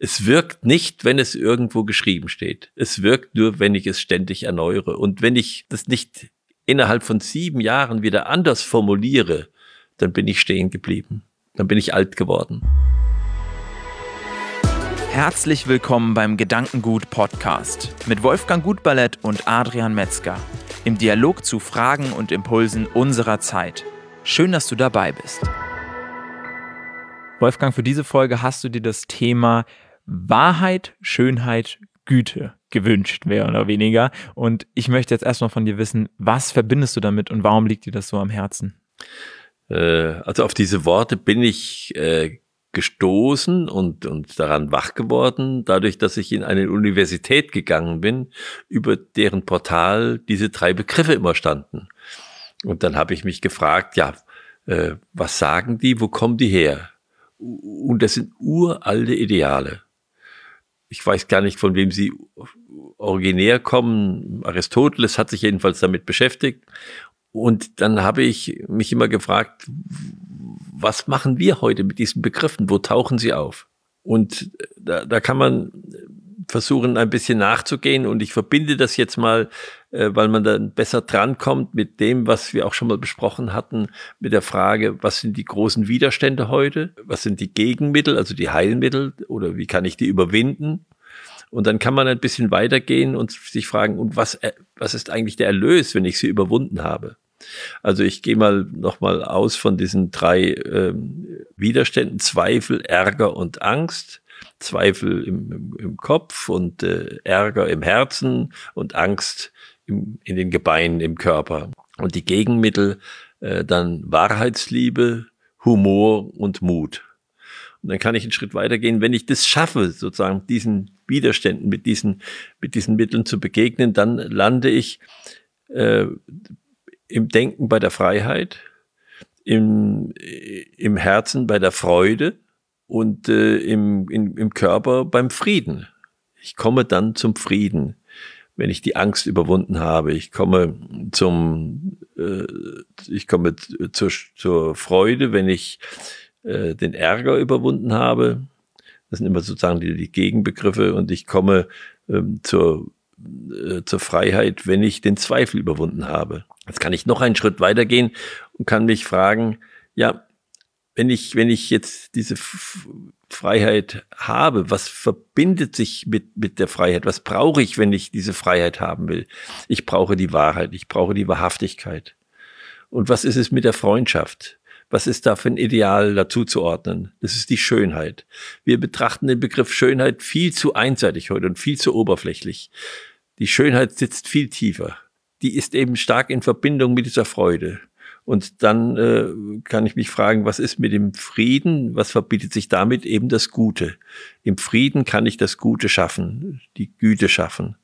Es wirkt nicht, wenn es irgendwo geschrieben steht. Es wirkt nur, wenn ich es ständig erneuere. Und wenn ich das nicht innerhalb von sieben Jahren wieder anders formuliere, dann bin ich stehen geblieben. Dann bin ich alt geworden. Herzlich willkommen beim Gedankengut Podcast mit Wolfgang Gutballett und Adrian Metzger im Dialog zu Fragen und Impulsen unserer Zeit. Schön, dass du dabei bist. Wolfgang, für diese Folge hast du dir das Thema Wahrheit, Schönheit, Güte gewünscht, mehr oder weniger. Und ich möchte jetzt erstmal von dir wissen, was verbindest du damit und warum liegt dir das so am Herzen? Äh, also auf diese Worte bin ich äh, gestoßen und, und daran wach geworden, dadurch, dass ich in eine Universität gegangen bin, über deren Portal diese drei Begriffe immer standen. Und dann habe ich mich gefragt, ja, äh, was sagen die, wo kommen die her? Und das sind uralte Ideale ich weiß gar nicht, von wem sie originär kommen. Aristoteles hat sich jedenfalls damit beschäftigt. Und dann habe ich mich immer gefragt, was machen wir heute mit diesen Begriffen? Wo tauchen sie auf? Und da, da kann man versuchen, ein bisschen nachzugehen. Und ich verbinde das jetzt mal, äh, weil man dann besser drankommt mit dem, was wir auch schon mal besprochen hatten, mit der Frage, was sind die großen Widerstände heute? Was sind die Gegenmittel, also die Heilmittel? Oder wie kann ich die überwinden? Und dann kann man ein bisschen weitergehen und sich fragen, und was, äh, was ist eigentlich der Erlös, wenn ich sie überwunden habe? Also ich gehe mal nochmal aus von diesen drei ähm, Widerständen, Zweifel, Ärger und Angst. Zweifel im, im, im Kopf und äh, Ärger im Herzen und Angst im, in den Gebeinen im Körper. Und die Gegenmittel äh, dann Wahrheitsliebe, Humor und Mut. Und dann kann ich einen Schritt weitergehen. Wenn ich das schaffe, sozusagen diesen Widerständen mit diesen, mit diesen Mitteln zu begegnen, dann lande ich äh, im Denken bei der Freiheit, im, im Herzen bei der Freude und äh, im, in, im Körper beim Frieden. Ich komme dann zum Frieden, wenn ich die Angst überwunden habe. Ich komme zum, äh, ich komme zur, zur Freude, wenn ich äh, den Ärger überwunden habe. Das sind immer sozusagen die, die Gegenbegriffe und ich komme ähm, zur, äh, zur Freiheit, wenn ich den Zweifel überwunden habe. Jetzt kann ich noch einen Schritt weitergehen und kann mich fragen, ja, wenn ich, wenn ich jetzt diese Freiheit habe, was verbindet sich mit, mit der Freiheit? Was brauche ich, wenn ich diese Freiheit haben will? Ich brauche die Wahrheit, ich brauche die Wahrhaftigkeit. Und was ist es mit der Freundschaft? Was ist da für ein Ideal dazu zu ordnen? Das ist die Schönheit. Wir betrachten den Begriff Schönheit viel zu einseitig heute und viel zu oberflächlich. Die Schönheit sitzt viel tiefer. Die ist eben stark in Verbindung mit dieser Freude. Und dann äh, kann ich mich fragen, was ist mit dem Frieden? Was verbietet sich damit? Eben das Gute. Im Frieden kann ich das Gute schaffen, die Güte schaffen.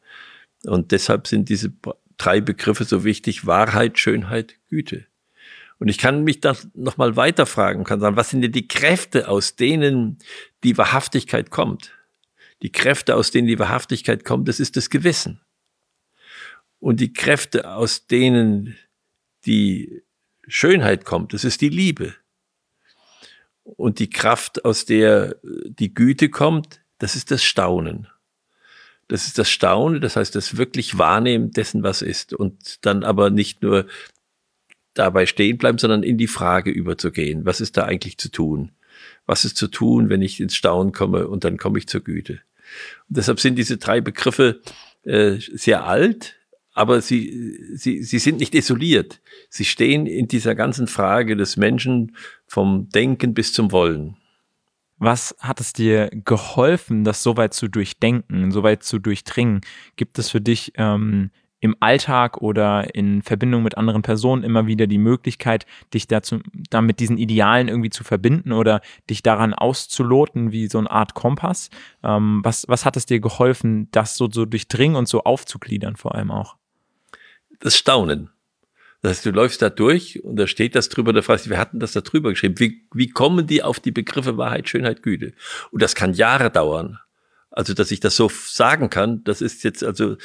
Und deshalb sind diese drei Begriffe so wichtig. Wahrheit, Schönheit, Güte. Und ich kann mich da nochmal weiterfragen, kann sagen, was sind denn die Kräfte, aus denen die Wahrhaftigkeit kommt? Die Kräfte, aus denen die Wahrhaftigkeit kommt, das ist das Gewissen. Und die Kräfte, aus denen die Schönheit kommt, das ist die Liebe. Und die Kraft, aus der die Güte kommt, das ist das Staunen. Das ist das Staunen, das heißt das wirklich Wahrnehmen dessen, was ist. Und dann aber nicht nur dabei stehen bleiben, sondern in die Frage überzugehen. Was ist da eigentlich zu tun? Was ist zu tun, wenn ich ins Staunen komme und dann komme ich zur Güte? Und deshalb sind diese drei Begriffe äh, sehr alt, aber sie, sie, sie sind nicht isoliert. Sie stehen in dieser ganzen Frage des Menschen vom Denken bis zum Wollen. Was hat es dir geholfen, das so weit zu durchdenken, so weit zu durchdringen? Gibt es für dich ähm, im Alltag oder in Verbindung mit anderen Personen immer wieder die Möglichkeit, dich dazu, da mit diesen Idealen irgendwie zu verbinden oder dich daran auszuloten wie so eine Art Kompass? Ähm, was, was hat es dir geholfen, das so, so durchdringen und so aufzugliedern vor allem auch? Das Staunen. Das heißt, du läufst da durch und da steht das drüber, da fragst du, wir hatten das da drüber geschrieben. Wie, wie kommen die auf die Begriffe Wahrheit, Schönheit, Güte? Und das kann Jahre dauern. Also, dass ich das so sagen kann, das ist jetzt, also,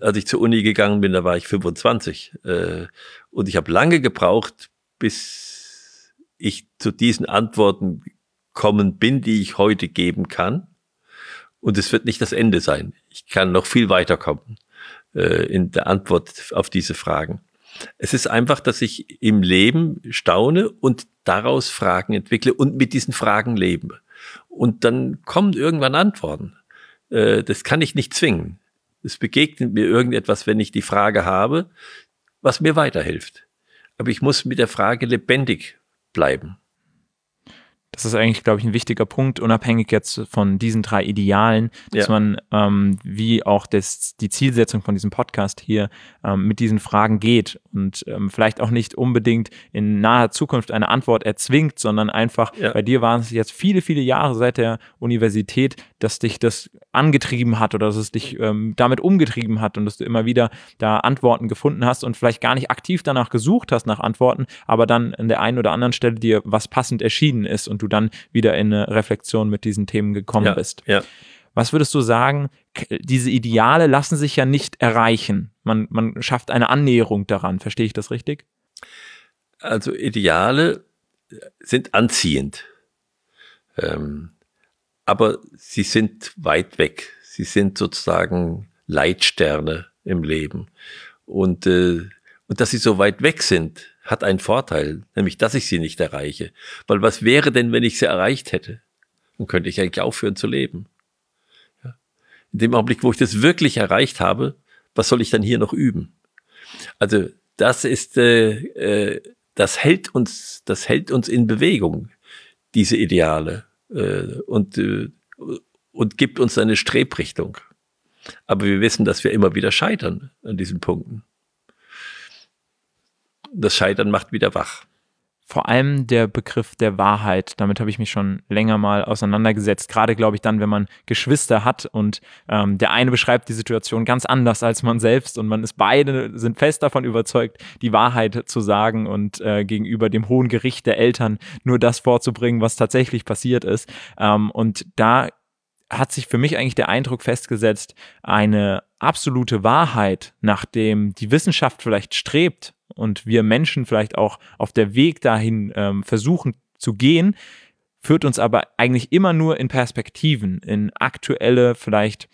als ich zur Uni gegangen bin, da war ich 25. Äh, und ich habe lange gebraucht, bis ich zu diesen Antworten kommen bin, die ich heute geben kann. Und es wird nicht das Ende sein. Ich kann noch viel weiterkommen äh, in der Antwort auf diese Fragen. Es ist einfach, dass ich im Leben staune und daraus Fragen entwickle und mit diesen Fragen lebe. Und dann kommen irgendwann Antworten. Äh, das kann ich nicht zwingen. Es begegnet mir irgendetwas, wenn ich die Frage habe, was mir weiterhilft. Aber ich muss mit der Frage lebendig bleiben. Das ist eigentlich, glaube ich, ein wichtiger Punkt, unabhängig jetzt von diesen drei Idealen, dass ja. man, ähm, wie auch das, die Zielsetzung von diesem Podcast hier, ähm, mit diesen Fragen geht und ähm, vielleicht auch nicht unbedingt in naher Zukunft eine Antwort erzwingt, sondern einfach, ja. bei dir waren es jetzt viele, viele Jahre seit der Universität, dass dich das angetrieben hat oder dass es dich ähm, damit umgetrieben hat und dass du immer wieder da Antworten gefunden hast und vielleicht gar nicht aktiv danach gesucht hast nach Antworten, aber dann an der einen oder anderen Stelle dir was passend erschienen ist und du dann wieder in eine Reflexion mit diesen Themen gekommen ja, bist. Ja. Was würdest du sagen, diese Ideale lassen sich ja nicht erreichen. Man, man schafft eine Annäherung daran. Verstehe ich das richtig? Also Ideale sind anziehend. Ähm, aber sie sind weit weg. Sie sind sozusagen Leitsterne im Leben. Und, äh, und dass sie so weit weg sind, hat einen Vorteil, nämlich dass ich sie nicht erreiche. Weil was wäre denn, wenn ich sie erreicht hätte? Dann könnte ich eigentlich aufhören zu leben. Ja. In dem Augenblick, wo ich das wirklich erreicht habe, was soll ich dann hier noch üben? Also das ist, äh, äh, das hält uns, das hält uns in Bewegung, diese Ideale äh, und, äh, und gibt uns eine Strebrichtung. Aber wir wissen, dass wir immer wieder scheitern an diesen Punkten. Das Scheitern macht wieder wach vor allem der Begriff der Wahrheit. Damit habe ich mich schon länger mal auseinandergesetzt. Gerade glaube ich dann, wenn man Geschwister hat und ähm, der eine beschreibt die Situation ganz anders als man selbst und man ist beide sind fest davon überzeugt, die Wahrheit zu sagen und äh, gegenüber dem hohen Gericht der Eltern nur das vorzubringen, was tatsächlich passiert ist. Ähm, und da hat sich für mich eigentlich der Eindruck festgesetzt, eine absolute Wahrheit, nach dem die Wissenschaft vielleicht strebt, und wir Menschen vielleicht auch auf der Weg dahin ähm, versuchen zu gehen, führt uns aber eigentlich immer nur in Perspektiven, in aktuelle, vielleicht,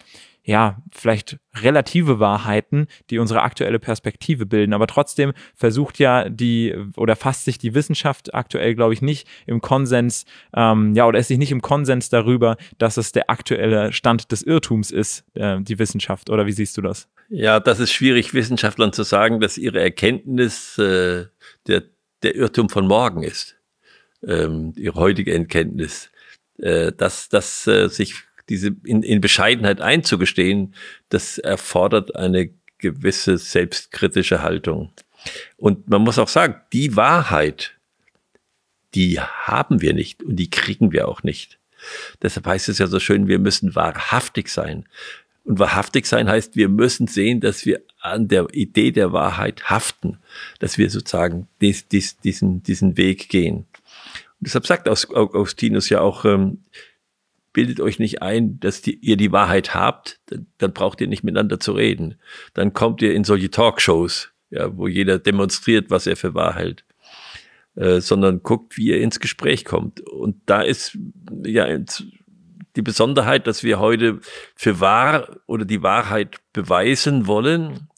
ja, vielleicht relative Wahrheiten, die unsere aktuelle Perspektive bilden. Aber trotzdem versucht ja die oder fasst sich die Wissenschaft aktuell, glaube ich, nicht im Konsens, ähm, ja, oder ist sich nicht im Konsens darüber, dass es der aktuelle Stand des Irrtums ist, äh, die Wissenschaft. Oder wie siehst du das? Ja, das ist schwierig, Wissenschaftlern zu sagen, dass ihre Erkenntnis äh, der, der Irrtum von morgen ist. Ähm, ihre heutige Erkenntnis. Äh, dass dass äh, sich diese in, in Bescheidenheit einzugestehen, das erfordert eine gewisse selbstkritische Haltung. Und man muss auch sagen, die Wahrheit, die haben wir nicht und die kriegen wir auch nicht. Deshalb heißt es ja so schön, wir müssen wahrhaftig sein. Und wahrhaftig sein heißt, wir müssen sehen, dass wir an der Idee der Wahrheit haften, dass wir sozusagen dies, dies, diesen, diesen Weg gehen. Und deshalb sagt Augustinus ja auch, ähm, bildet euch nicht ein, dass die, ihr die Wahrheit habt, dann, dann, braucht ihr nicht miteinander zu reden. Dann kommt ihr in solche Talkshows, ja, wo jeder demonstriert, was er für wahr hält. Äh, sondern guckt, wie ihr ins Gespräch kommt. Und da ist ja die Besonderheit, dass wir heute für wahr oder die Wahrheit beweisen wollen,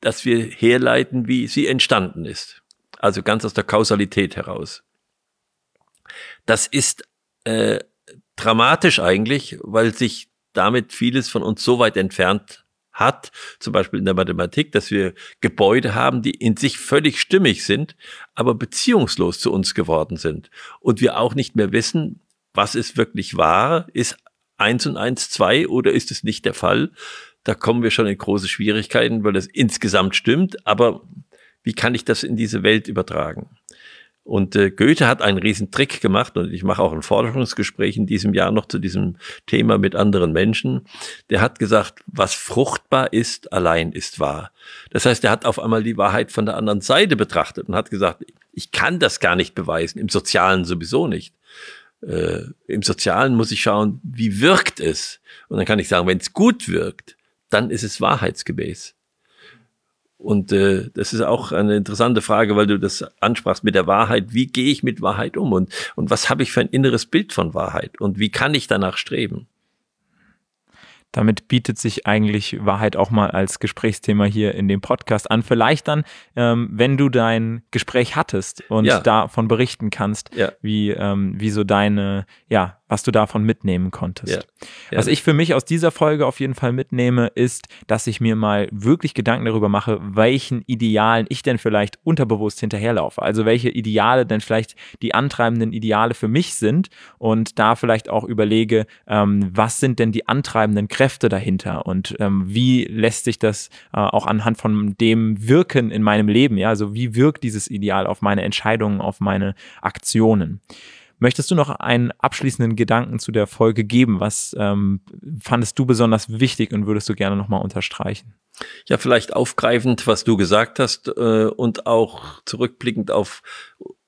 dass wir herleiten, wie sie entstanden ist. Also ganz aus der Kausalität heraus. Das ist äh, dramatisch eigentlich, weil sich damit vieles von uns so weit entfernt hat, zum Beispiel in der Mathematik, dass wir Gebäude haben, die in sich völlig stimmig sind, aber beziehungslos zu uns geworden sind. Und wir auch nicht mehr wissen, was ist wirklich wahr? Ist eins und eins zwei oder ist es nicht der Fall? Da kommen wir schon in große Schwierigkeiten, weil das insgesamt stimmt, aber wie kann ich das in diese Welt übertragen? Und äh, Goethe hat einen riesen Trick gemacht und ich mache auch ein Forschungsgespräch in diesem Jahr noch zu diesem Thema mit anderen Menschen. Der hat gesagt, was fruchtbar ist, allein ist wahr. Das heißt, er hat auf einmal die Wahrheit von der anderen Seite betrachtet und hat gesagt, ich kann das gar nicht beweisen, im Sozialen sowieso nicht äh, im Sozialen muss ich schauen, wie wirkt es? Und dann kann ich sagen, wenn es gut wirkt, dann ist es wahrheitsgemäß. Und äh, das ist auch eine interessante Frage, weil du das ansprachst mit der Wahrheit. Wie gehe ich mit Wahrheit um? Und, und was habe ich für ein inneres Bild von Wahrheit? Und wie kann ich danach streben? damit bietet sich eigentlich Wahrheit auch mal als Gesprächsthema hier in dem Podcast an. Vielleicht dann, ähm, wenn du dein Gespräch hattest und ja. davon berichten kannst, ja. wie, ähm, wie so deine, ja, was du davon mitnehmen konntest. Ja. Ja. Was ich für mich aus dieser Folge auf jeden Fall mitnehme, ist, dass ich mir mal wirklich Gedanken darüber mache, welchen Idealen ich denn vielleicht unterbewusst hinterherlaufe. Also welche Ideale denn vielleicht die antreibenden Ideale für mich sind und da vielleicht auch überlege, ähm, was sind denn die antreibenden Kräfte dahinter und ähm, wie lässt sich das äh, auch anhand von dem wirken in meinem Leben. Ja, also wie wirkt dieses Ideal auf meine Entscheidungen, auf meine Aktionen. Möchtest du noch einen abschließenden Gedanken zu der Folge geben? Was ähm, fandest du besonders wichtig und würdest du gerne nochmal unterstreichen? Ja, vielleicht aufgreifend, was du gesagt hast äh, und auch zurückblickend auf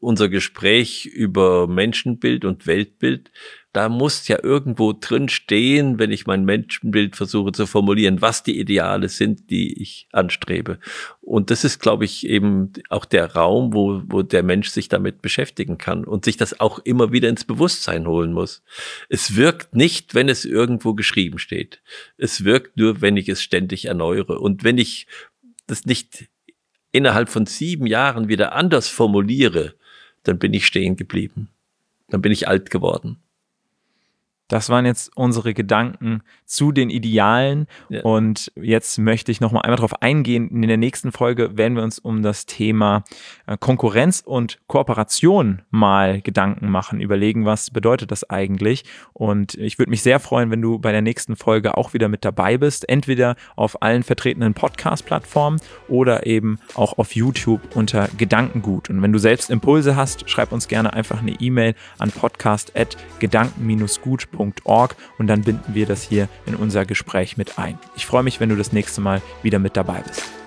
unser Gespräch über Menschenbild und Weltbild da muss ja irgendwo drin stehen, wenn ich mein Menschenbild versuche zu formulieren, was die Ideale sind, die ich anstrebe. Und das ist, glaube ich, eben auch der Raum, wo, wo der Mensch sich damit beschäftigen kann und sich das auch immer wieder ins Bewusstsein holen muss. Es wirkt nicht, wenn es irgendwo geschrieben steht. Es wirkt nur, wenn ich es ständig erneuere. Und wenn ich das nicht innerhalb von sieben Jahren wieder anders formuliere, dann bin ich stehen geblieben. Dann bin ich alt geworden. Das waren jetzt unsere Gedanken zu den Idealen. Ja. Und jetzt möchte ich noch mal einmal darauf eingehen. In der nächsten Folge werden wir uns um das Thema äh, Konkurrenz und Kooperation mal Gedanken machen, überlegen, was bedeutet das eigentlich. Und ich würde mich sehr freuen, wenn du bei der nächsten Folge auch wieder mit dabei bist. Entweder auf allen vertretenen Podcast-Plattformen oder eben auch auf YouTube unter Gedankengut. Und wenn du selbst Impulse hast, schreib uns gerne einfach eine E-Mail an podcast.gedanken-gut www.ecom.org und dann binden wir das hier in unser Gespräch mit ein. Ich freue mich, wenn du das nächste Mal wieder mit dabei bist.